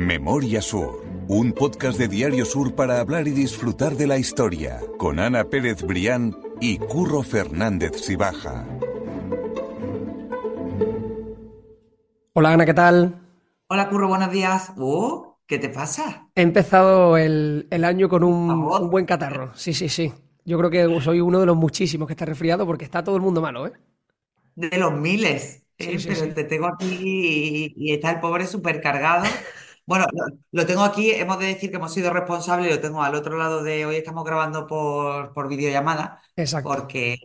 Memoria Sur, un podcast de Diario Sur para hablar y disfrutar de la historia, con Ana Pérez Brián y Curro Fernández Sibaja. Hola Ana, ¿qué tal? Hola Curro, buenos días. Oh, ¿qué te pasa? He empezado el, el año con un, un buen catarro. Sí, sí, sí. Yo creo que soy uno de los muchísimos que está resfriado porque está todo el mundo malo, ¿eh? De los miles. Sí, ¿eh? sí, Pero sí. te tengo aquí y, y está el pobre supercargado. Bueno, lo, lo tengo aquí, hemos de decir que hemos sido responsables, lo tengo al otro lado de hoy, estamos grabando por, por videollamada, Exacto. porque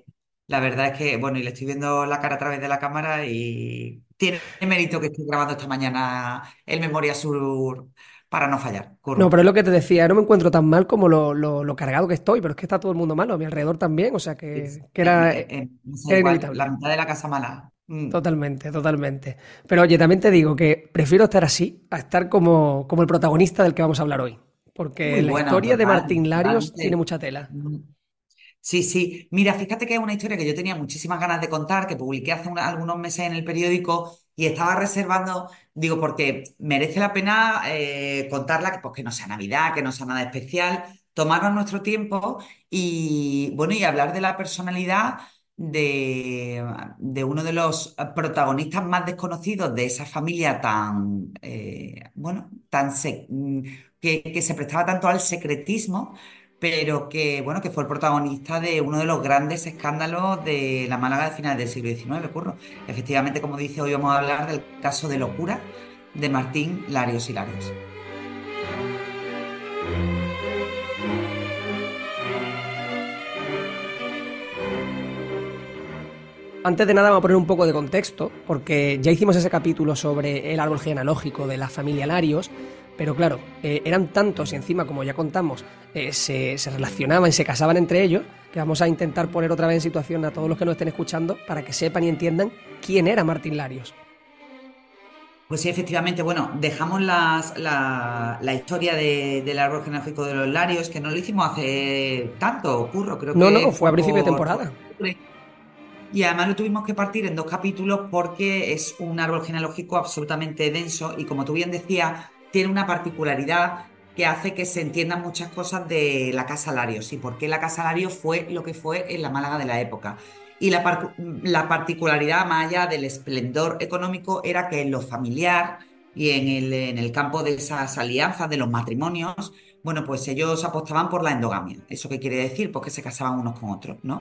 la verdad es que, bueno, y le estoy viendo la cara a través de la cámara y tiene mérito que estoy grabando esta mañana el Memoria Sur para no fallar, No, pero es lo que te decía, no me encuentro tan mal como lo, lo- lo cargado que estoy, pero es que está todo el mundo malo, a mi alrededor también, o sea Es- que, que eh, era, eh, eh, no sé, era igual, la mitad de la casa mala. Mm. Totalmente, totalmente. Pero oye, también te digo que prefiero estar así a estar como, como el protagonista del que vamos a hablar hoy, porque la historia de Martín Larios tiene mucha tela. Mm. Sí, sí. Mira, fíjate que es una historia que yo tenía muchísimas ganas de contar, que publiqué hace una- algunos meses en el periódico y estaba reservando, digo, porque merece la pena eh, contarla, que, pues que no sea Navidad, que no sea nada especial, tomarnos nuestro tiempo y, bueno, y hablar de la personalidad de, de uno de los protagonistas más desconocidos de esa familia tan, eh, bueno, tan sec- mm, que, que se prestaba tanto al secretismo pero que, bueno, que fue el protagonista de uno de los grandes escándalos de la Málaga de finales del siglo XIX, curro. Efectivamente, como dice, hoy vamos a hablar del caso de locura de Martín Larios y Larios. Antes de nada, vamos a poner un poco de contexto, porque ya hicimos ese capítulo sobre el árbol genealógico de la familia Larios, pero claro, eh, eran tantos y encima, como ya contamos, eh, se, se relacionaban y se casaban entre ellos, que vamos a intentar poner otra vez en situación a todos los que nos estén escuchando para que sepan y entiendan quién era Martín Larios. Pues sí, efectivamente, bueno, dejamos las- la, la historia de- del árbol genealógico de los Larios, que no lo hicimos hace tanto, curro, creo No, que no, fue a principio de por, por temporada. Y además lo tuvimos que partir en dos capítulos porque es un árbol genealógico absolutamente denso y como tú bien decías, tiene una particularidad que hace que se entiendan muchas cosas de la Casa Larios y por qué la Casa Larios fue lo que fue en la Málaga de la época. Y la, par- la particularidad, allá del esplendor económico, era que en lo familiar y en el, en el campo de esas alianzas, de los matrimonios, bueno, pues ellos apostaban por la endogamia. ¿Eso qué quiere decir? Pues que se casaban unos con otros, ¿no?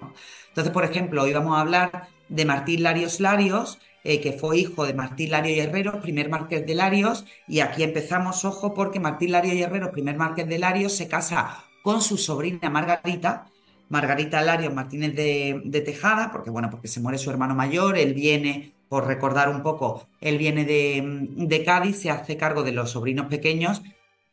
Entonces, por ejemplo, hoy vamos a hablar de Martín Larios Larios, eh, que fue hijo de Martín Larios y Herreros, primer marqués de Larios, y aquí empezamos, ojo, porque Martín Larios y Herreros, primer marqués de Larios, se casa con su sobrina Margarita, Margarita Larios Martínez de, de Tejada, porque bueno, porque se muere su hermano mayor, él viene, por recordar un poco, él viene de, de Cádiz, se hace cargo de los sobrinos pequeños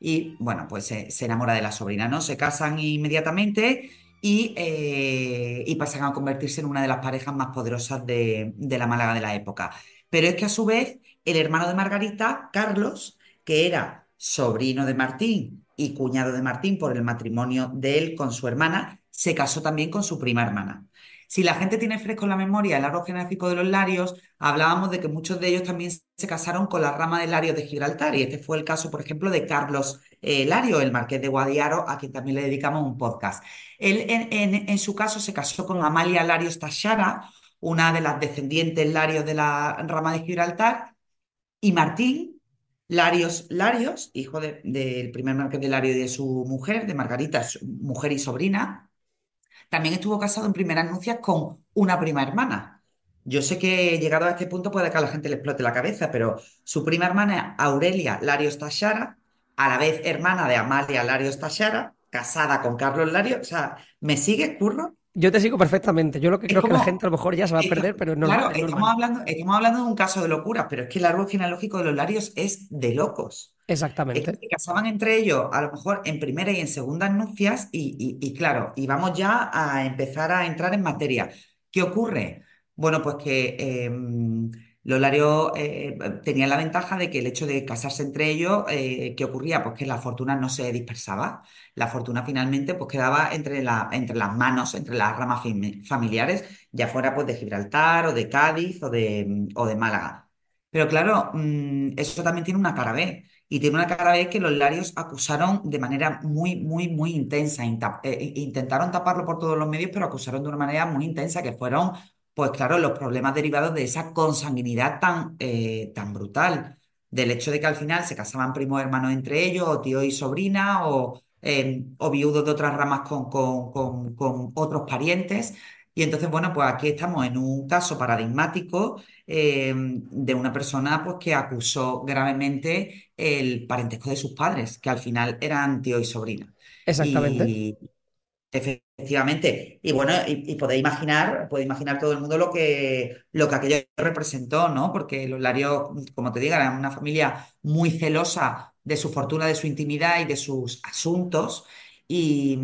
y bueno, pues se, enamora de la sobrina, ¿no? Se casan inmediatamente y, eh, y pasan a convertirse en una de las parejas más poderosas de, de la Málaga de la época. Pero es que a su vez, el hermano de Margarita, Carlos, que era sobrino de Martín y cuñado de Martín por el matrimonio de él con su hermana, se casó también con su prima hermana. Si la gente tiene fresco en la memoria el árbol genealógico de los Larios, hablábamos de que muchos de ellos también se casaron con la rama de Larios de Gibraltar, y este fue el caso, por ejemplo, de Carlos eh, Lario, el marqués de Guadiaro, a quien también le dedicamos un podcast. Él, en, su caso, se casó con Amalia Larios Tachara, una de las descendientes Larios de la rama de Gibraltar, y Martín Larios Larios, hijo de- del primer marqués de Lario y de su mujer, de Margarita, su mujer y sobrina, también estuvo casado en primeras nupcias con una prima hermana. Yo sé que llegado a este punto puede que a la gente le explote la cabeza, pero su prima hermana, Aurelia Larios Tachara, a la vez hermana de Amalia Larios Tachara, casada con Carlos Larios, o sea, ¿me sigues, curro? Yo te sigo perfectamente. Yo lo que Es creo que la gente como, a lo mejor ya se va a perder, pero normal, claro, es estamos hablando, estamos hablando de un caso de locura, pero es que el árbol genealógico de los Larios es de locos. Es que Exactamente. se casaban entre ellos, a lo mejor en primera y en segundas nupcias, y, y- y claro, y vamos ya a empezar a entrar en materia. ¿Qué ocurre? Bueno, pues que eh, los Larios eh, tenían la ventaja de que el hecho de casarse entre ellos, eh, ¿qué ocurría? Pues que la fortuna no se dispersaba. La fortuna finalmente pues quedaba entre, entre las manos, entre las ramas fami- familiares, ya fuera pues de Gibraltar o de Cádiz o de, o de Málaga. Pero claro, mm, eso también tiene una cara B. Y tiene una cara B que los Larios acusaron de manera muy, muy, muy intensa. Eh, intentaron taparlo por todos los medios, pero acusaron de una manera muy intensa, que fueron, pues claro, los problemas derivados de esa consanguinidad tan, eh, tan brutal. Del hecho de que al final se casaban primos hermanos entre ellos, o tío y sobrina, o, eh, viudos de otras ramas con, con con- otros parientes. Y entonces, bueno, pues aquí estamos en un caso paradigmático eh, de una persona pues, que acusó gravemente el parentesco de sus padres, que al final eran tío y sobrina. Exactamente. Efectivamente, y bueno, y, podéis imaginar, puede imaginar todo el mundo lo que, lo que aquello representó, ¿no? Porque los Larios, como te digo, eran una familia muy celosa de su fortuna, de su intimidad y de sus asuntos. Y,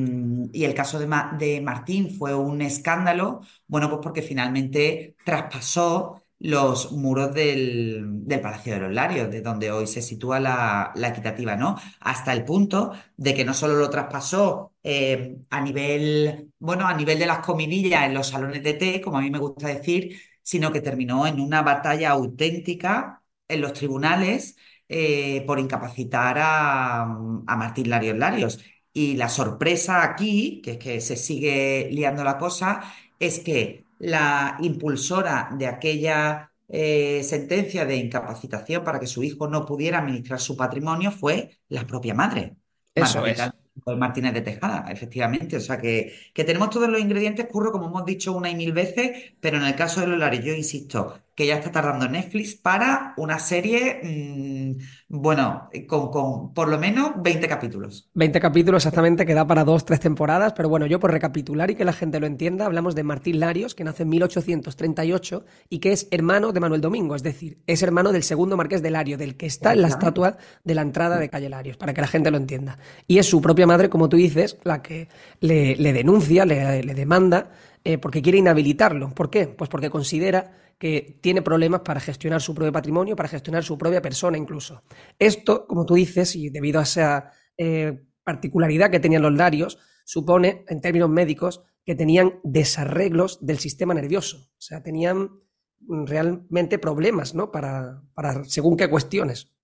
y el caso de, de Martín fue un escándalo, bueno, pues porque finalmente traspasó los muros del, del Palacio de los Larios, de donde hoy se sitúa la, la equitativa, ¿no? Hasta el punto de que no solo lo traspasó eh, a nivel, bueno, a nivel de las comidillas en los salones de té, como a mí me gusta decir, sino que terminó en una batalla auténtica en los tribunales eh, por incapacitar a, a Martín Larios Larios. Y la sorpresa aquí, que es que se sigue liando la cosa, es que la impulsora de aquella eh, sentencia de incapacitación para que su hijo no pudiera administrar su patrimonio fue la propia madre, Eso Margarita es. Martínez de Tejada, efectivamente. O sea que, que tenemos todos los ingredientes, curro, como hemos dicho una y mil veces, pero en el caso de los Lares, yo insisto que ya está tardando Netflix para una serie, mm, bueno, con, con por lo menos 20 capítulos. 20 capítulos exactamente que da para dos, tres temporadas, pero bueno, yo por recapitular y que la gente lo entienda, hablamos de Martín Larios, que nace en 1838 y que es hermano de Manuel Domingo, es decir, es hermano del segundo marqués de Lario, del que está en la estatua de la entrada de Calle Larios, para que la gente lo entienda. Y es su propia madre, como tú dices, la que le, le denuncia, le, le demanda, eh, porque quiere inhabilitarlo. ¿Por qué? Pues porque considera que tiene problemas para gestionar su propio patrimonio, para gestionar su propia persona incluso. Esto, como tú dices, y debido a esa eh, particularidad que tenían los larios, supone, en términos médicos, que tenían desarreglos del sistema nervioso. O sea, tenían mm, realmente problemas, ¿no? Para, para según qué cuestiones.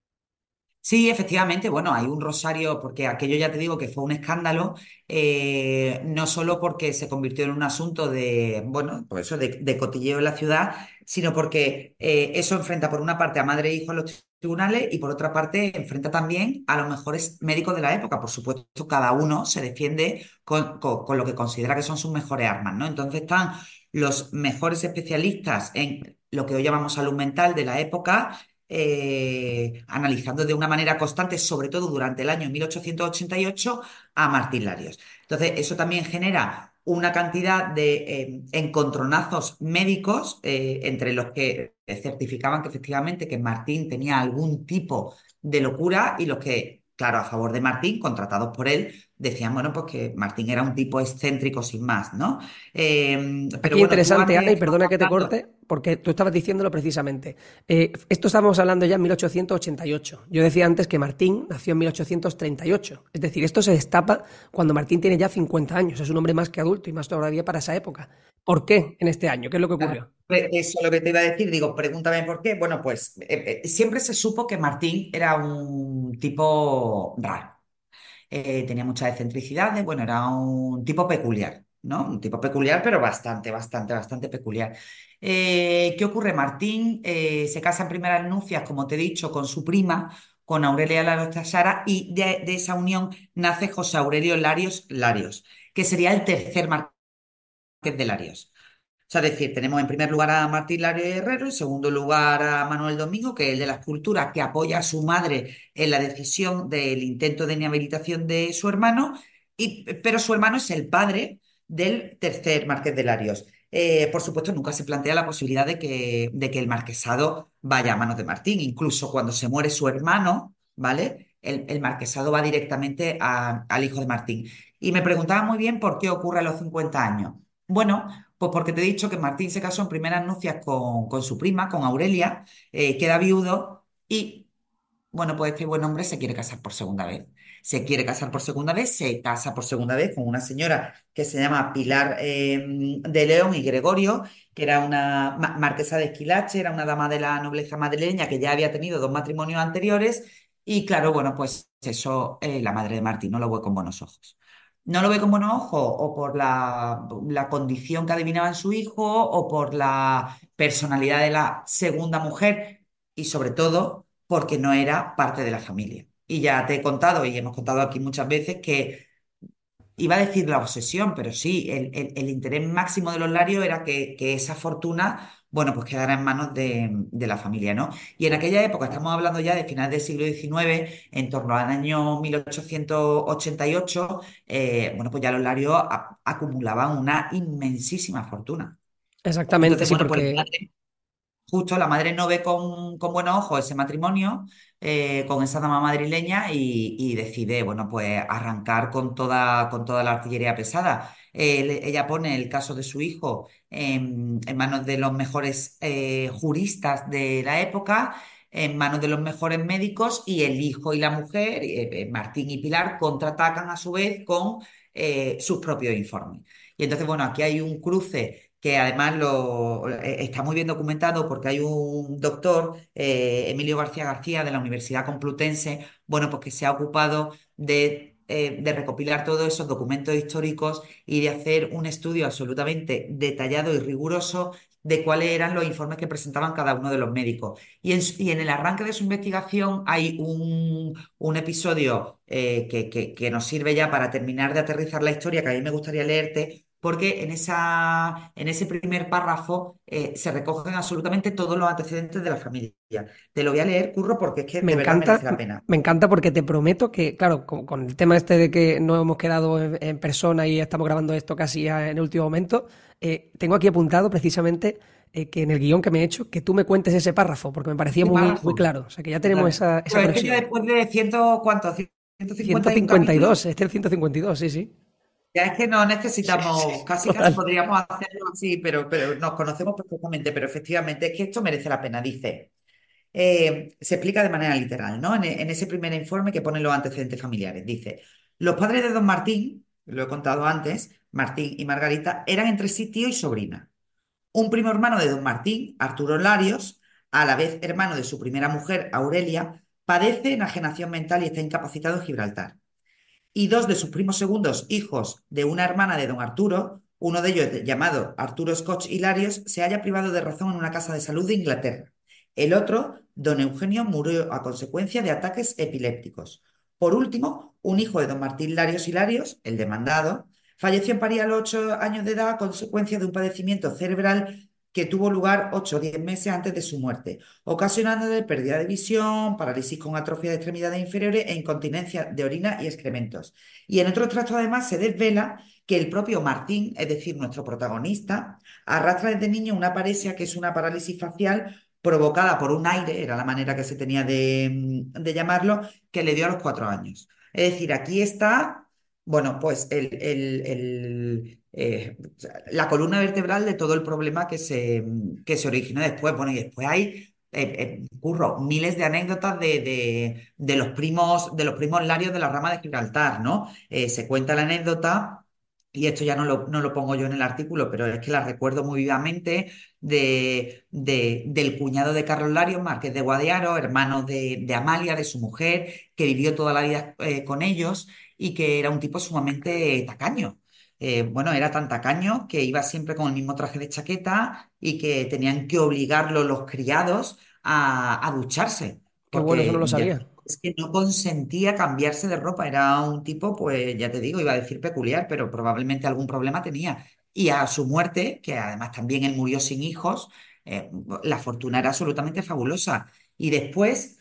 Sí, efectivamente, bueno, hay un rosario, porque aquello ya te digo que fue un escándalo, eh, no solo porque se convirtió en un asunto de, bueno, pues eso, de, cotilleo en la ciudad, sino porque eh, eso enfrenta por una parte a madre e hijo en los tribunales y por otra parte enfrenta también a los mejores médicos de la época. Por supuesto, cada uno se defiende con, con- con lo que considera que son sus mejores armas, ¿no? Entonces están los mejores especialistas en lo que hoy llamamos salud mental de la época eh, analizando de una manera constante, sobre todo durante el año 1888, a Martín Larios. Entonces, eso también genera una cantidad de eh, encontronazos médicos eh, entre los que certificaban que efectivamente que Martín tenía algún tipo de locura y los que, claro, a favor de Martín, contratados por él, decían, bueno, pues que Martín era un tipo excéntrico sin más, ¿no? Eh, pero Aquí bueno, tú interesante, Ana, y perdona que te corte, porque tú estabas diciéndolo precisamente. Eh, esto estábamos hablando ya en 1888. Yo decía antes que Martín nació en 1838. Es decir, esto se destapa cuando Martín tiene ya 50 años. Es un hombre más que adulto y más todavía para esa época. ¿Por qué en este año? ¿Qué es lo que ocurrió? Pues Eso es lo que te iba a decir, digo, pregúntame por qué. Bueno, pues eh, eh, siempre se supo que Martín era un tipo raro. Eh, tenía muchas excentricidades, bueno, era un tipo peculiar, ¿no? Un tipo peculiar, pero bastante, bastante, bastante peculiar. ¿qué ocurre? Martín se casa en primeras nupcias, como te he dicho, con su prima, con Aurelia Larios Tasara, y de, de esa unión nace José Aurelio Larios Larios, que sería el tercer marqués de Larios. O sea, es decir, tenemos en primer lugar a Martín Lario Herrero, en segundo lugar a Manuel Domingo, que es el de la escultura, que apoya a su madre en la decisión del intento de inhabilitación de su hermano, y, pero su hermano es el padre del tercer marqués de Larios. Eh, por supuesto, nunca se plantea la posibilidad de que, de que el marquesado vaya a manos de Martín. Incluso cuando se muere su hermano, ¿vale? El, el marquesado va directamente al hijo de Martín. Y me preguntaba muy bien por qué ocurre a los 50 años. Bueno, pues porque te he dicho que Martín se casó en primeras nupcias con, su prima, con Aurelia, eh, queda viudo y bueno, pues este buen hombre se quiere casar por segunda vez. Se quiere casar por segunda vez, se casa por segunda vez con una señora que se llama Pilar eh, de León y Gregorio, que era una ma- marquesa de Esquilache, era una dama de la nobleza madrileña que ya había tenido dos matrimonios anteriores. Y claro, bueno, pues eso eh, la madre de Martín no lo ve con buenos ojos. No lo ve con buenos ojos o por la, la condición que adivinaba en su hijo o por la personalidad de la segunda mujer y sobre todo porque no era parte de la familia. Y ya te he contado y hemos contado aquí muchas veces que iba a decir la obsesión, pero sí, el, el- el interés máximo de los Larios era que, que esa fortuna, bueno, pues quedara en manos de, de la familia, ¿no? Y en aquella época, estamos hablando ya de finales del siglo XIX, en torno al año 1888, eh, bueno, pues ya los Larios a- acumulaban una inmensísima fortuna. Exactamente, Entonces, sí, bueno, pues porque madre Justo la madre no ve con, con buenos ojos ese matrimonio eh, con esa dama madrileña y, decide, bueno, pues arrancar con toda, con toda la artillería pesada. Él- ella pone el caso de su hijo en, manos de los mejores eh, juristas de la época, en manos de los mejores médicos y el hijo y la mujer, eh, eh, Martín y Pilar, contraatacan a su vez con eh, sus propios informes. Y entonces, bueno, aquí hay un cruce que además lo, eh, está muy bien documentado porque hay un doctor, eh, Emilio García García, de la Universidad Complutense, bueno, pues que se ha ocupado de, eh, de recopilar todos esos documentos históricos y de hacer un estudio absolutamente detallado y riguroso de cuáles eran los informes que presentaban cada uno de los médicos. Y en, y en el arranque de su investigación hay un, un episodio que, que que nos sirve ya para terminar de aterrizar la historia, que a mí me gustaría leerte porque en esa, en ese primer párrafo eh, se recogen absolutamente todos los antecedentes de la familia. Te lo voy a leer, Curro, porque es que me de verdad merece encanta, la pena. me encanta porque te prometo que, claro, con, con el tema este de que no hemos quedado en, en persona y estamos grabando esto casi en el último momento, eh, tengo aquí apuntado precisamente eh, que en el guion que me he hecho, que tú me cuentes ese párrafo, porque me parecía ¿Qué muy, claro. O sea, que ya tenemos esa, esa Pero es que después de ciento, ¿cuánto? 151 capítulos, 152, este es el 152, sí, sí. Ya es que no necesitamos, casi casi podríamos hacerlo así, pero, pero nos conocemos perfectamente, pero efectivamente es que esto merece la pena, dice. eh, se explica de manera literal, ¿no? En, en ese primer informe que pone los antecedentes familiares. Dice, los padres de don Martín, lo he contado antes, Martín y Margarita, eran entre sí tío y sobrina. Un primo hermano de don Martín, Arturo Larios, a la vez hermano de su primera mujer, Aurelia, padece enajenación mental y está incapacitado en Gibraltar y dos de sus primos segundos, hijos de una hermana de don Arturo, uno de ellos llamado Arturo Scotch Hilarios, se halla privado de razón en una casa de salud de Inglaterra. El otro, don Eugenio, murió a consecuencia de ataques epilépticos. Por último, un hijo de don Martín Larios Hilarios, el demandado, falleció en París a los ocho años de edad a consecuencia de un padecimiento cerebral que tuvo lugar ocho o diez meses antes de su muerte, ocasionándole pérdida de visión, parálisis con atrofia de extremidades inferiores e incontinencia de orina y excrementos. Y en otro extracto además se desvela que el propio Martín, es decir, nuestro protagonista, arrastra desde niño una paresia que es una parálisis facial provocada por un aire, era la manera que se tenía de, de llamarlo, que le dio a los cuatro años. Es decir, aquí está, bueno, pues eh, la columna vertebral de todo el problema que se, que se originó después. Bueno, y después hay, eh, eh, curro, miles de anécdotas de, de, los primos, de los primos larios de la rama de Gibraltar, ¿no? Se cuenta la anécdota. Y esto ya no lo, no lo pongo yo en el artículo, pero es que la recuerdo muy vivamente de, de- del cuñado de Carlos Larios, Marqués de Guadiaro, hermano de, de Amalia, de su mujer, que vivió toda la vida con ellos y que era un tipo sumamente tacaño. Eh, bueno, era tan tacaño que iba siempre con el mismo traje de chaqueta y que tenían que obligarlo los criados a, a ducharse, Qué bueno, eso no porque lo ya sabía. es que no consentía cambiarse de ropa. Era un tipo, pues ya te digo, iba a decir peculiar, pero probablemente algún problema tenía. Y a su muerte, que además también él murió sin hijos, eh, la fortuna era absolutamente fabulosa. Y después...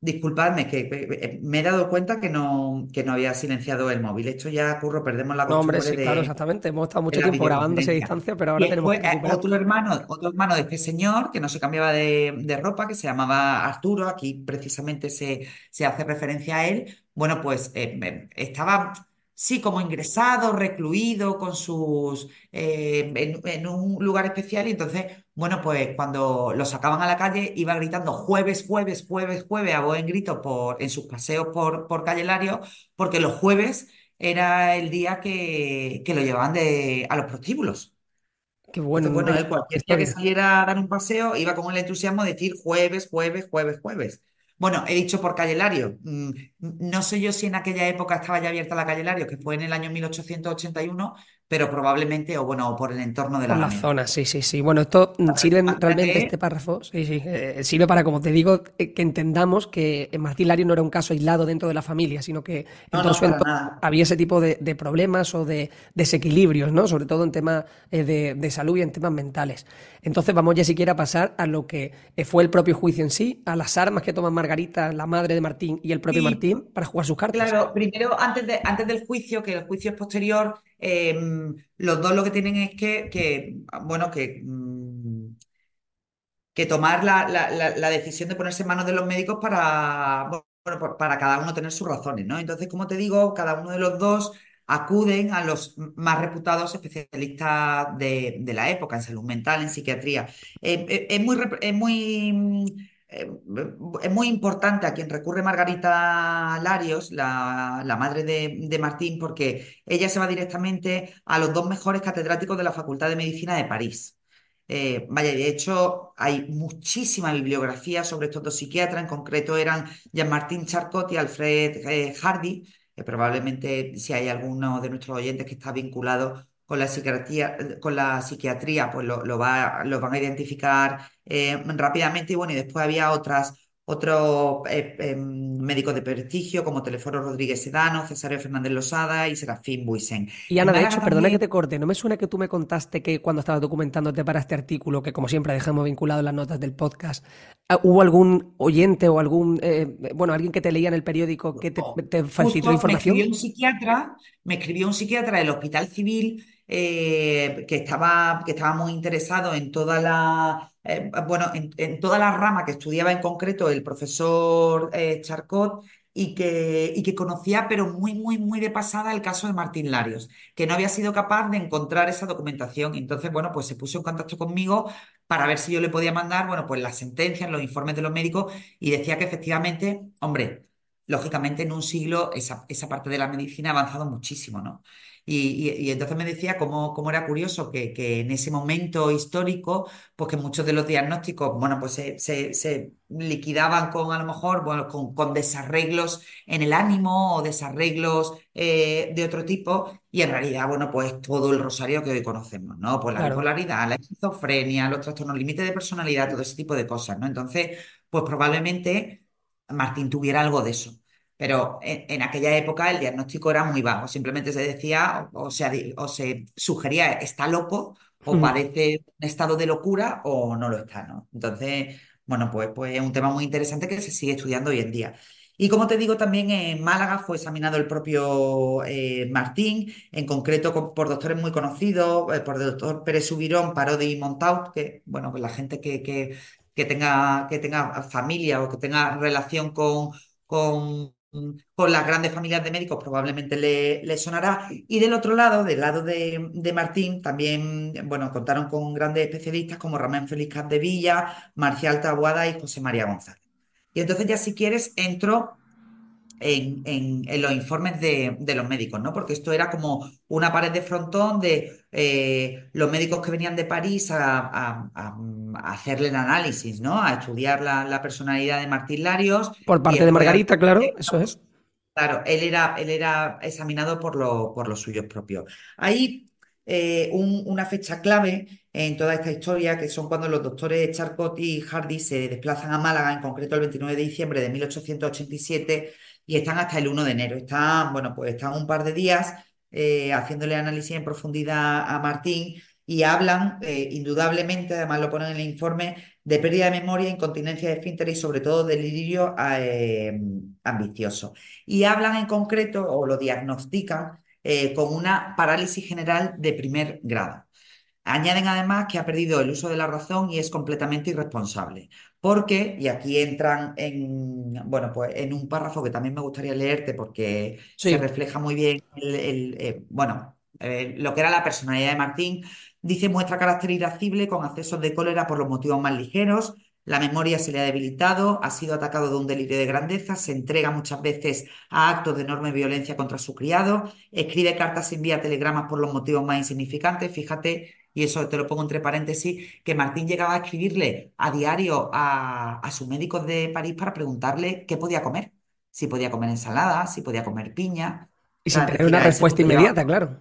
Disculpadme, que que me he dado cuenta que no, que no había silenciado el móvil. Esto ya, Curro, perdemos la No, hombre, costumbre sí, claro, de, exactamente. Hemos estado mucho tiempo grabándose a distancia, pero Y ahora tenemos después que eh, otro hermano, otro hermano de este señor que no se cambiaba de, de ropa, que se llamaba Arturo, aquí precisamente se, se hace referencia a él. Bueno, pues eh, eh, estaba sí, como ingresado, recluido, con sus, eh, en, en un lugar especial. Y entonces, bueno, pues cuando lo sacaban a la calle, iba gritando jueves, jueves, jueves, jueves, a voz en grito por, en sus paseos por, por Calle Lario, porque los jueves era el día que, que lo llevaban de, a los prostíbulos. Qué Entonces, bueno, él cualquier día que saliera a dar un paseo iba con el entusiasmo de decir jueves, jueves, jueves, jueves. Bueno, he dicho por Calle Lario. Mm, No sé yo si en aquella época estaba ya abierta la Calle Lario, que fue en el año 1881, pero probablemente, o bueno, o por el entorno de la la zona, sí, sí, sí. Bueno, esto sirve realmente este párrafo, sí, sí, eh, sirve para, como te digo, eh, que entendamos que Martín Lario no era un caso aislado dentro de la familia, sino que en no, todo no, nada. había ese tipo de, de problemas o de desequilibrios, ¿no? Sobre todo en temas eh, de, de salud y en temas mentales. Entonces vamos ya siquiera a pasar a lo que eh, fue el propio juicio en sí, a las armas que toman Margarita, la madre de Martín y el propio Martín para jugar sus cartas. claro, primero, antes de, antes del juicio, que el juicio es posterior, eh, los dos lo que tienen es que, que, bueno, que, mm, que tomar la, la- la- decisión de ponerse en manos de los médicos para, bueno, para cada uno tener sus razones, ¿no? Entonces, como te digo, cada uno de los dos acuden a los más reputados especialistas de, de la época en salud mental, en psiquiatría. Eh, eh, es muy, es muy, mm, eh, es muy importante a quien recurre Margarita Larios, la, madre de, Martín, porque ella se va directamente a los dos mejores catedráticos de la Facultad de Medicina de París. Eh, vaya, de hecho, hay muchísima bibliografía sobre estos dos psiquiatras, en concreto eran Jean-Martin Charcot y Alfred eh, Hardy, probablemente si hay alguno de nuestros oyentes que está vinculado con la psiquiatría, con la psiquiatría pues lo, lo va, lo van a identificar eh, rápidamente. Y bueno, y después había otras, otros eh, eh, médicos de prestigio como Teleforo Rodríguez Sedano, Cesario Fernández Losada y Serafín Buisen. Y Ana, de hecho, perdona que también te corte, ¿no me suena que tú me contaste que cuando estabas documentándote para este artículo, que como siempre dejamos vinculado en las notas del podcast, ah, hubo algún oyente o algún, eh, bueno, alguien que te leía en el periódico que te, te facilitó Justo me escribió información? un psiquiatra, me escribió un psiquiatra del Hospital Civil eh, que estaba, que estaba muy interesado en toda la, eh, bueno, en, toda la rama que estudiaba en concreto el profesor eh, Charcot y que, y que conocía, pero muy, muy, muy de pasada el caso de Martín Larios, que no había sido capaz de encontrar esa documentación. Entonces, bueno, pues se puso en contacto conmigo para ver si yo le podía mandar, bueno, pues las sentencias, los informes de los médicos y decía que efectivamente, hombre, lógicamente en un siglo esa, esa parte de la medicina ha avanzado muchísimo, ¿no? Y, y- y entonces me decía cómo, cómo era curioso que, que en ese momento histórico, pues que muchos de los diagnósticos, bueno, pues se, se- se liquidaban con a lo mejor, bueno, con, con desarreglos en el ánimo o desarreglos eh, de otro tipo, y en realidad, bueno, pues todo el rosario que hoy conocemos, ¿no? Pues la Claro, bipolaridad, la esquizofrenia, los trastornos límite de personalidad, todo ese tipo de cosas, ¿no? Entonces, pues probablemente Martín tuviera algo de eso. Pero en, en aquella época el diagnóstico era muy vago, simplemente se decía, o, o di- o se sugería, está loco, o mm, padece un estado de locura, o no lo está, ¿no? Entonces, bueno, pues, pues es un tema muy interesante que se sigue estudiando hoy en día. Y como te digo, también en Málaga fue examinado el propio eh, Martín, en concreto con- por doctores muy conocidos, eh, por el doctor Pérez Subirón, Parodi y Montaut, que, bueno, pues la gente que, que, que tenga, que tenga familia o que tenga relación con, con con las grandes familias de médicos probablemente le, le sonará. Y del otro lado, del lado de, de Martín, también, bueno, contaron con grandes especialistas como Ramón Félix Capdevilla, Marcial Taboada y José María González. Y entonces ya si quieres entro en, en- en los informes de, de los médicos, ¿no? Porque esto era como una pared de frontón de eh, los médicos que venían de París a, a- a- a hacerle el análisis, ¿no? A estudiar la, la personalidad de Martín Larios Por parte de Margarita, claro, eso es. Claro, él era, él era examinado por, lo- por los suyos propios. Hay eh, un- una fecha clave en toda esta historia, que son cuando los doctores Charcot y Hardy se desplazan a Málaga, en concreto el 29 de diciembre de 1887, y están hasta el 1 de enero. Están, bueno, pues están un par de días eh, haciéndole análisis en profundidad a Martín y hablan, eh, indudablemente, además lo ponen en el informe, de pérdida de memoria, incontinencia de esfínteres y sobre todo delirio eh, ambicioso y hablan en concreto o lo diagnostican con una parálisis general de primer grado. Añaden además que ha perdido el uso de la razón y es completamente irresponsable. Porque, y aquí entran en, bueno, pues en un párrafo que también me gustaría leerte porque se refleja muy bien el, el, eh, bueno, eh, lo que era la personalidad de Martín. Dice, muestra carácter irascible con accesos de cólera por los motivos más ligeros. La memoria se le ha debilitado, ha sido atacado de un delirio de grandeza, se entrega muchas veces a actos de enorme violencia contra su criado, escribe cartas y envía telegramas por los motivos más insignificantes. Fíjate y eso te lo pongo entre paréntesis, que Martín llegaba a escribirle a diario a, a sus médicos de París para preguntarle qué podía comer, si podía comer ensalada, si podía comer piña. y sin tener una respuesta inmediata, claro.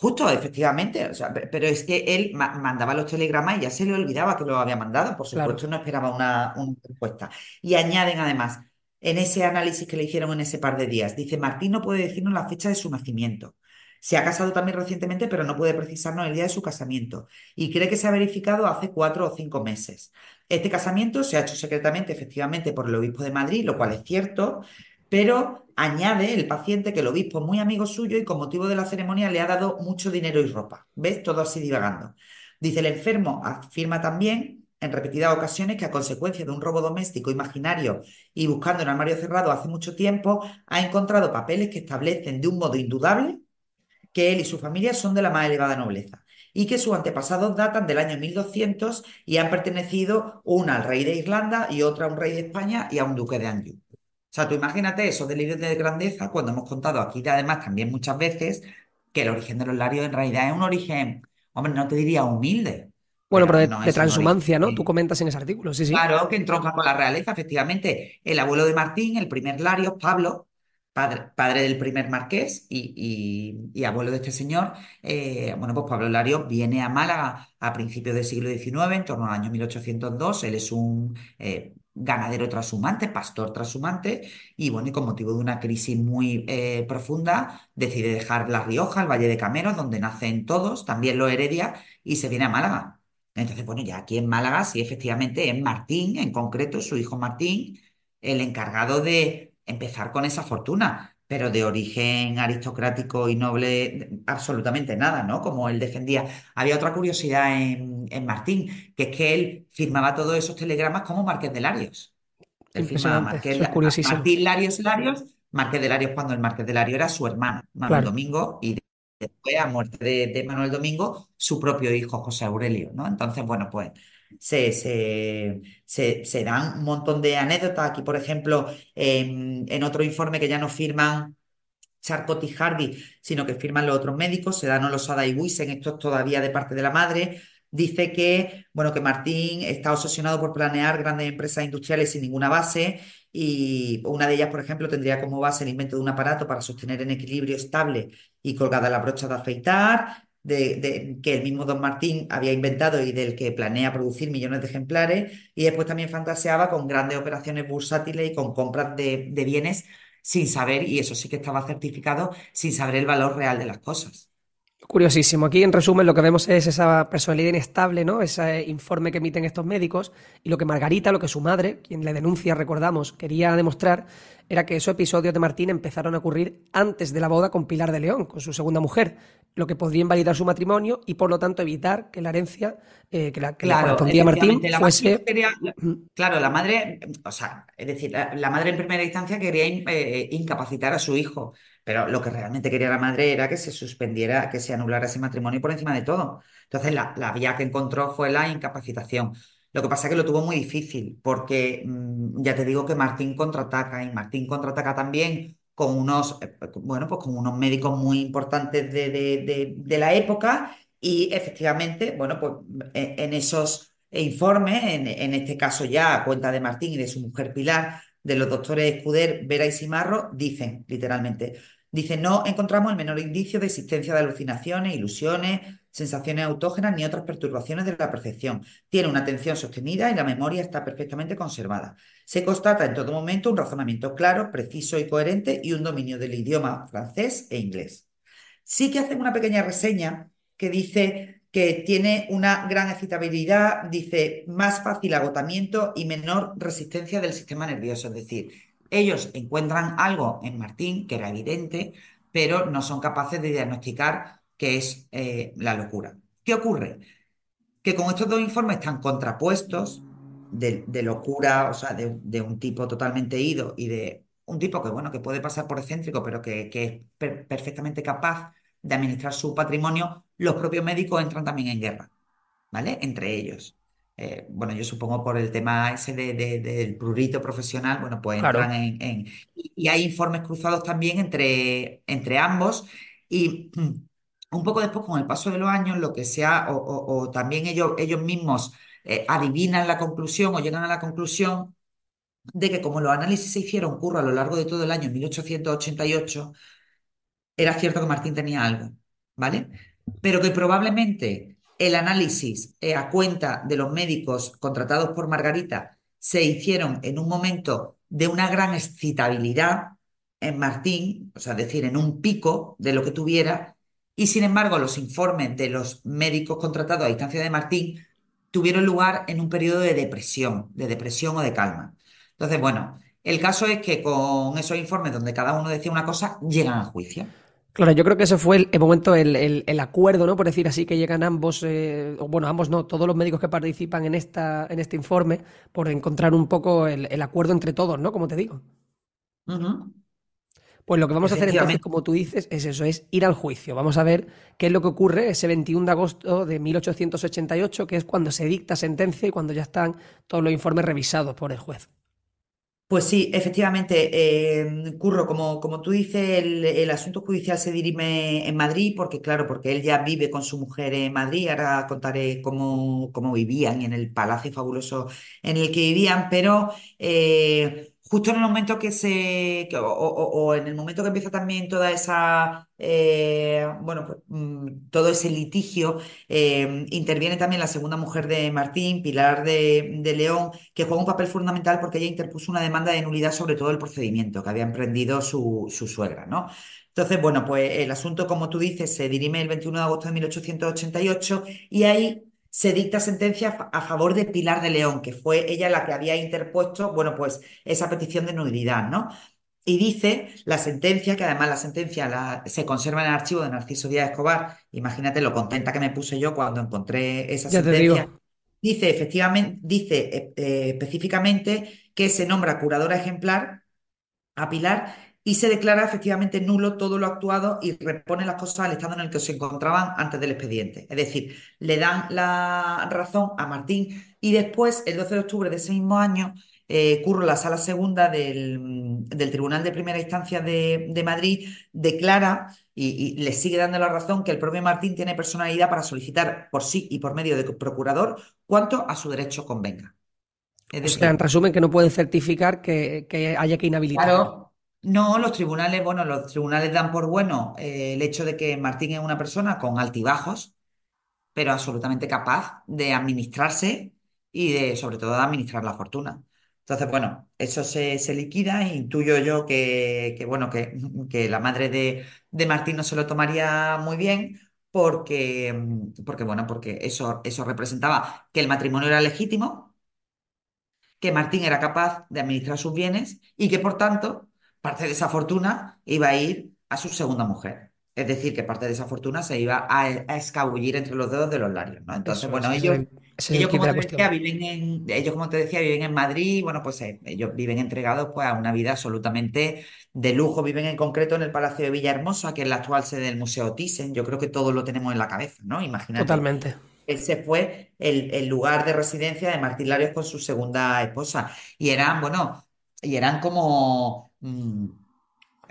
Justo, efectivamente, o sea, pe- pero es que él ma- mandaba los telegramas y ya se le olvidaba que los había mandado, por Claro. supuesto, no esperaba una, una respuesta. Y añaden además, en ese análisis que le hicieron en ese par de días, dice, Martín no puede decirnos la fecha de su nacimiento. Se ha casado también recientemente, pero no puede precisarnos el día de su casamiento. Y cree que se ha verificado hace cuatro o cinco meses. Este casamiento se ha hecho secretamente, efectivamente, por el obispo de Madrid, lo cual es cierto, pero añade el paciente que el obispo es muy amigo suyo y con motivo de la ceremonia le ha dado mucho dinero y ropa. ¿Ves? Todo así divagando. Dice el enfermo, afirma también en repetidas ocasiones que a consecuencia de un robo doméstico imaginario y buscando en armario cerrado hace mucho tiempo, ha encontrado papeles que establecen de un modo indudable que él y su familia son de la más elevada nobleza y que sus antepasados datan del año 1200 y han pertenecido una al rey de Irlanda y otra a un rey de España y a un duque de Anjou. O sea, tú imagínate esos delirios de grandeza cuando hemos contado aquí además también muchas veces que el origen de los Larios en realidad es un origen, hombre, no te diría humilde, Bueno, pero pero de, no de transhumancia, ¿no? Tú comentas en ese artículo, sí, sí. Claro, que entronca con la realeza, efectivamente. El abuelo de Martín, el primer Larios, Pablo, padre, del primer marqués y, abuelo de este señor, eh, bueno, pues Pablo Larios viene a Málaga a principios del siglo XIX, en torno al año 1802. Él es un eh, ganadero trashumante, pastor trashumante, y bueno, y con motivo de una crisis muy eh, profunda, decide dejar La Rioja, el Valle de Cameros, donde nacen todos, también los Heredia, y se viene a Málaga. Entonces, bueno, ya aquí en Málaga, sí, efectivamente, es Martín, en concreto, su hijo Martín, el encargado de empezar con esa fortuna, pero de origen aristocrático y noble, absolutamente nada, ¿no? Como él defendía. Había otra curiosidad en, en Martín, que es que él firmaba todos esos telegramas como Marqués de Larios. Él firmaba Marqués, es. Martín Larios Larios, Marqués de Larios cuando el Marqués de Larios era su hermano, Manuel Claro. Domingo, y después, a muerte de, de Manuel Domingo, su propio hijo José Aurelio, ¿no? Entonces, bueno, pues se, se, se, se dan un montón de anécdotas. Aquí, por ejemplo, en, otro informe que ya no firman Charcot y Hardy, sino que firman los otros médicos, Sedano, Losada y Wiesen, esto es todavía de parte de la madre. Dice que, bueno, que Martín está obsesionado por planear grandes empresas industriales sin ninguna base y una de ellas, por ejemplo, tendría como base el invento de un aparato para sostener en equilibrio estable y colgada la brocha de afeitar, de, que el mismo Don Martín había inventado y del que planea producir millones de ejemplares, y después también fantaseaba con grandes operaciones bursátiles y con compras de, de bienes sin saber, y eso sí que estaba certificado, sin saber el valor real de las cosas. Curiosísimo. Aquí, en resumen, lo que vemos es esa personalidad inestable, ¿no? Ese informe que emiten estos médicos. Y lo que Margarita, lo que su madre, quien le denuncia, recordamos, quería demostrar, era que esos episodios de Martín empezaron a ocurrir antes de la boda con Pilar de León, con su segunda mujer, lo que podría invalidar su matrimonio y, por lo tanto, evitar que la herencia eh, que, la, que Claro, correspondía a Martín la madre fuese. quería, claro, la madre, o sea, es decir, la, la madre en primera instancia quería in- eh, incapacitar a su hijo, pero lo que realmente quería la madre era que se suspendiera, que se anulara ese matrimonio por encima de todo. Entonces, la, la vía que encontró fue la incapacitación. Lo que pasa es que lo tuvo muy difícil, porque mm, ya te digo que Martín contraataca, y Martín contraataca también con unos, eh, bueno, pues con unos médicos muy importantes de, de de- de la época y efectivamente, bueno, pues en, en esos informes, en, en este caso ya a cuenta de Martín y de su mujer Pilar, de los doctores Escuder, Vera y Simarro, dicen literalmente, dicen, no encontramos el menor indicio de existencia de alucinaciones, ilusiones, sensaciones autógenas ni otras perturbaciones de la percepción. Tiene una atención sostenida y la memoria está perfectamente conservada. Se constata en todo momento un razonamiento claro, preciso y coherente y un dominio del idioma francés e inglés. Sí que hacen una pequeña reseña que dice que tiene una gran excitabilidad, dice más fácil agotamiento y menor resistencia del sistema nervioso. Es decir, ellos encuentran algo en Martín que era evidente, pero no son capaces de diagnosticar qué es eh, la locura, ¿Qué ocurre? Que con estos dos informes tan contrapuestos, de, locura, o sea, de, un tipo totalmente ido y de un tipo que, bueno, que puede pasar por excéntrico, pero que, es per- perfectamente capaz de administrar su patrimonio, los propios médicos entran también en guerra. ¿vale? Entre ellos. Eh, bueno, yo supongo por el tema ese de- de- del prurito profesional, bueno, pues entran en... en- y y hay informes cruzados también entre, entre ambos y un poco después, con el paso de los años, lo que sea, o, o- o también ellos, ellos mismos eh, adivinan la conclusión o llegan a la conclusión de que como los análisis se hicieron, curro, a lo largo de todo el año 1888, era cierto que Martín tenía algo, ¿vale? Pero que probablemente el análisis eh, a cuenta de los médicos contratados por Margarita se hicieron en un momento de una gran excitabilidad en Martín, o sea, decir, en un pico de lo que tuviera, y sin embargo los informes de los médicos contratados a distancia de Martín tuvieron lugar en un periodo de depresión, de depresión o de calma. Entonces, bueno, el caso es que con esos informes donde cada uno decía una cosa, llegan a juicio. Claro, yo creo que ese fue el, el momento, el, el- el acuerdo, ¿no? Por decir así, que llegan ambos, eh, bueno, ambos no, todos los médicos que participan en, esta, en este informe, por encontrar un poco el, acuerdo entre todos, ¿no? Como te digo. Pues lo que vamos a hacer entonces, como tú dices, es eso, es ir al juicio. Vamos a ver qué es lo que ocurre ese 21 de agosto de 1888, que es cuando se dicta sentencia y cuando ya están todos los informes revisados por el juez. Pues sí, efectivamente, eh, Curro, como, como tú dices, el, asunto judicial se dirime en Madrid, porque claro, porque él ya vive con su mujer en Madrid, ahora contaré cómo, cómo vivían en el palacio fabuloso en el que vivían, pero eh, justo en el momento que se, o en el momento que empieza también toda esa, eh, bueno, pues, mm, todo ese litigio, eh, interviene también la segunda mujer de Martín, Pilar de, de León, que juega un papel fundamental porque ella interpuso una demanda de nulidad sobre todo el procedimiento que había emprendido su, su suegra, ¿no? Entonces, bueno, pues el asunto, como tú dices, se dirime el 21 de agosto de 1888 y ahí se dicta sentencia a favor de Pilar de León, que fue ella la que había interpuesto, bueno, pues esa petición de nulidad, ¿no? Y dice la sentencia, que además la sentencia la- se conserva en el archivo de Narciso Díaz Escobar, imagínate lo contenta que me puse yo cuando encontré esa Ya te sentencia. Dice efectivamente, dice eh, eh, específicamente que se nombra curadora ejemplar a Pilar y se declara efectivamente nulo todo lo actuado y repone las cosas al estado en el que se encontraban antes del expediente. Es decir, le dan la razón a Martín y después, el 12 de octubre de ese mismo año, eh, Curro, la sala segunda del, del Tribunal de Primera Instancia de, de Madrid, declara y, y le sigue dando la razón que el propio Martín tiene personalidad para solicitar por sí y por medio de procurador cuanto a su derecho convenga. Es O sea, en resumen, que no pueden certificar que, que haya que inhabilitarlo. Claro, no, los tribunales, bueno, los tribunales dan por bueno eh, el hecho de que Martín es una persona con altibajos, pero absolutamente capaz de administrarse y de, sobre todo, de administrar la fortuna. Entonces, bueno, eso se, liquida e intuyo yo que, bueno, que, la madre de, de Martín no se lo tomaría muy bien porque, porque bueno, porque eso, eso representaba que el matrimonio era legítimo que Martín era capaz de administrar sus bienes y que, por tanto, parte de esa fortuna iba a ir a su segunda mujer. Es decir, que parte de esa fortuna se iba a, a escabullir entre los dedos de los labios, ¿no? Entonces, Eso bueno, ellos, es el como te decía, viven en, ellos, como te decía, viven en Madrid, bueno, pues eh, ellos viven entregados pues, a una vida absolutamente de lujo. Viven en concreto en el Palacio de Villahermosa, que es la actual sede del Museo Thyssen. Yo creo que todos lo tenemos en la cabeza, ¿no? Imagínate Totalmente. ese fue el, el lugar de residencia de Martín Larios con su segunda esposa. Y eran, bueno, y eran como, mm,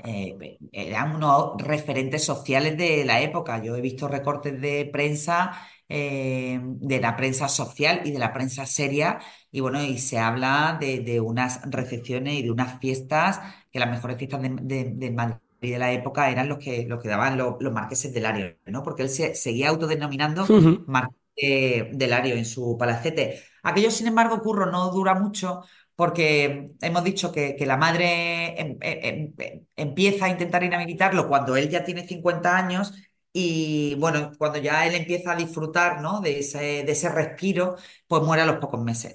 eh, eran unos referentes sociales de la época. Yo he visto recortes de prensa, eh, de la prensa social y de la prensa seria, y bueno, y se habla de, de unas recepciones y de unas fiestas, que las mejores fiestas de, de, de Madrid de la época eran los que, los que daban los, los marqueses de Lario, ¿no? Porque él se seguía autodenominando Ujú. marqués de, de Lario en su palacete. Aquello, sin embargo, Curro, no dura mucho porque hemos dicho que, que la madre em- em- em- empieza a intentar inhabilitarlo cuando él ya tiene 50 años y bueno, cuando ya él empieza a disfrutar, ¿no? de ese, de ese respiro, pues muere a los pocos meses.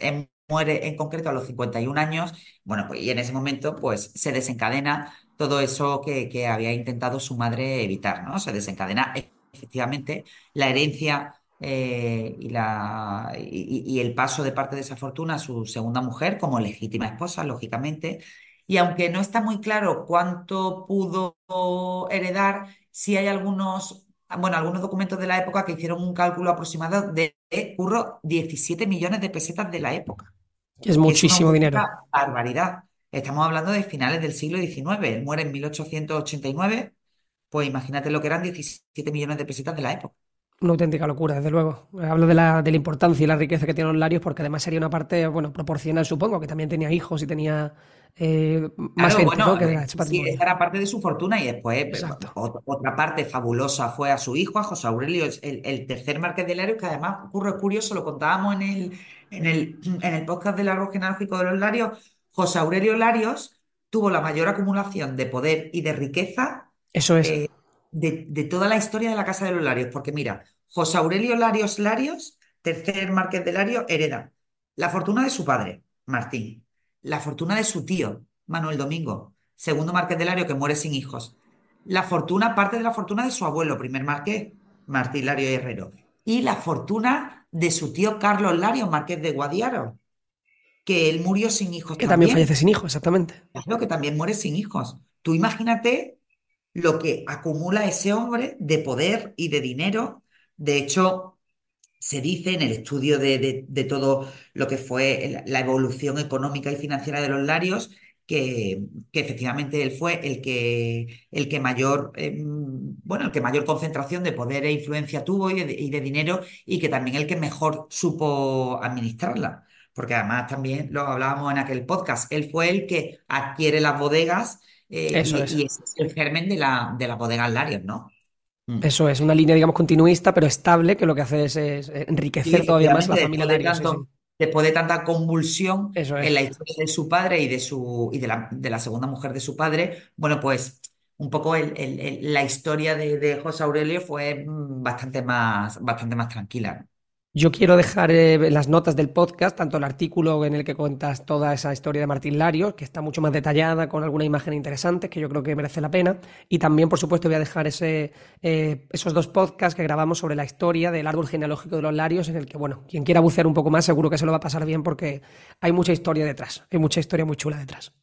Muere en concreto a los 51 años, bueno, pues y en ese momento pues se desencadena todo eso que, que había intentado su madre evitar, ¿no? Se desencadena efectivamente la herencia eh, y, la, y, y el paso de parte de esa fortuna a su segunda mujer como legítima esposa, lógicamente. Y aunque no está muy claro cuánto pudo heredar, sí hay algunos, bueno, algunos documentos de la época que hicieron un cálculo aproximado de, curro, 17 millones de pesetas de la época. Es muchísimo una dinero. barbaridad. Estamos hablando de finales del siglo XIX. Él muere en 1889. Pues imagínate lo que eran 17 millones de pesetas de la época. Una auténtica locura, desde luego. Hablo de la, de la importancia y la riqueza que tienen los Larios, porque además sería una parte, bueno, proporcional, supongo, que también tenía hijos y tenía eh, más Claro, gente, ¿no? bueno, Que eh, era sí, esa era parte de su fortuna y después eh, Exacto. ot- otra parte fabulosa fue a su hijo, a José Aurelio, el, el tercer marqués de Larios, que además ocurre curioso, lo contábamos en el, en el, en el podcast del árbol genealógico de los Larios, José Aurelio Larios tuvo la mayor acumulación de poder y de riqueza Eso es. eh, de, de toda la historia de la Casa de los Larios, porque mira, José Aurelio Larios Larios, tercer marqués de Larios, hereda la fortuna de su padre, Martín, la fortuna de su tío, Manuel Domingo, segundo marqués de Larios que muere sin hijos, la fortuna, parte de la fortuna de su abuelo, primer marqués, Martín Lario Herrero, y la fortuna de su tío Carlos Larios, marqués de Guadiaro, que él murió sin hijos Que también también. fallece sin hijos, exactamente. Claro que también muere sin hijos. Tú imagínate lo que acumula ese hombre de poder y de dinero. De hecho, se dice en el estudio de, de- de todo lo que fue la, evolución económica y financiera de los Larios, que, que efectivamente él fue el que, el que mayor, eh, bueno, el que mayor concentración de poder e influencia tuvo y de, y de dinero, y que también el que mejor supo administrarla. Porque además también lo hablábamos en aquel podcast, él fue el que adquiere las bodegas eh, Eso y, es. y es el germen de, la, de las bodegas Larios, ¿no? Mm. Eso es, una línea, digamos, continuista, pero estable, que lo que hace es, es Sí, enriquecer todavía más la familia después de. Sí, sí. después de tanta convulsión en la historia de su padre y de su y de la, de la segunda mujer de su padre, bueno, pues un poco el- el- el- la historia de, de José Aurelio fue mm, bastante más, bastante más tranquila. Yo quiero dejar eh, las notas del podcast, tanto el artículo en el que cuentas toda esa historia de Martín Larios, que está mucho más detallada, con alguna imagen interesante, que yo creo que merece la pena. Y también, por supuesto, voy a dejar ese, eh, esos dos podcasts que grabamos sobre la historia del árbol genealógico de los Larios, en el que, bueno, quien quiera bucear un poco más, seguro que se lo va a pasar bien porque hay mucha historia detrás, hay mucha historia muy chula detrás.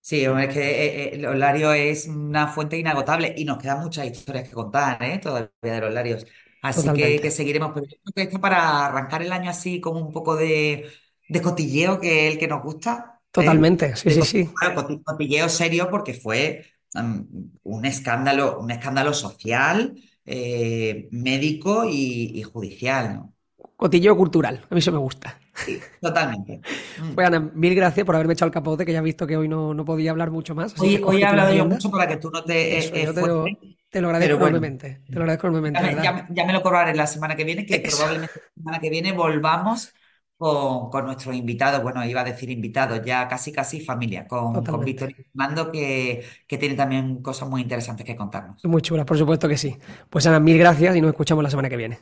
Sí, es que eh, eh, los es una fuente inagotable y nos quedan muchas historias que contar, ¿eh? Todavía de los Larios. Así que, Totalmente. seguiremos. Pero yo creo que esto para arrancar el año así con un poco de, de cotilleo, que es el que nos gusta, ¿eh? Totalmente, sí, De sí, sí. claro, coti- cotilleo serio porque fue mm, un escándalo, un escándalo social, eh, médico y, y judicial, ¿no? Cotilleo cultural, a mí eso me gusta. Sí, totalmente. Mm. Pues Ana, mil gracias por haberme echado el capote, que ya he visto que hoy no, no podía hablar mucho más, Hoy, he hablado yo mucho para que tú no te Eso, eh, yo te lo, esfuerces. te lo agradezco bueno, enormemente, te lo agradezco enormemente, ya ya me- ya me lo cobraré la semana que viene, que Eso, probablemente la semana que viene volvamos con, con nuestros invitados. Bueno, iba a decir invitados, ya casi casi familia, con, con. Víctor y Fernando, que, que tiene también cosas muy interesantes que contarnos. Muy chulas, por supuesto que sí. Pues Ana, mil gracias y nos escuchamos la semana que viene.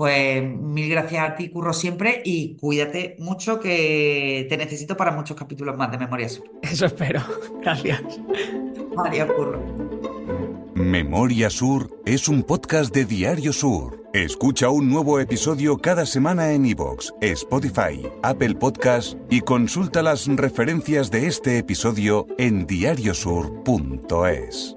Pues mil gracias a ti, Curro, siempre, y cuídate mucho, que te necesito para muchos capítulos más de Memoria Sur. Eso espero. Gracias. Adiós, Curro. Memoria Sur es un podcast de Diario Sur. Escucha un nuevo episodio cada semana en iVoox, Spotify, Apple Podcasts y consulta las referencias de este episodio en diariosur.es.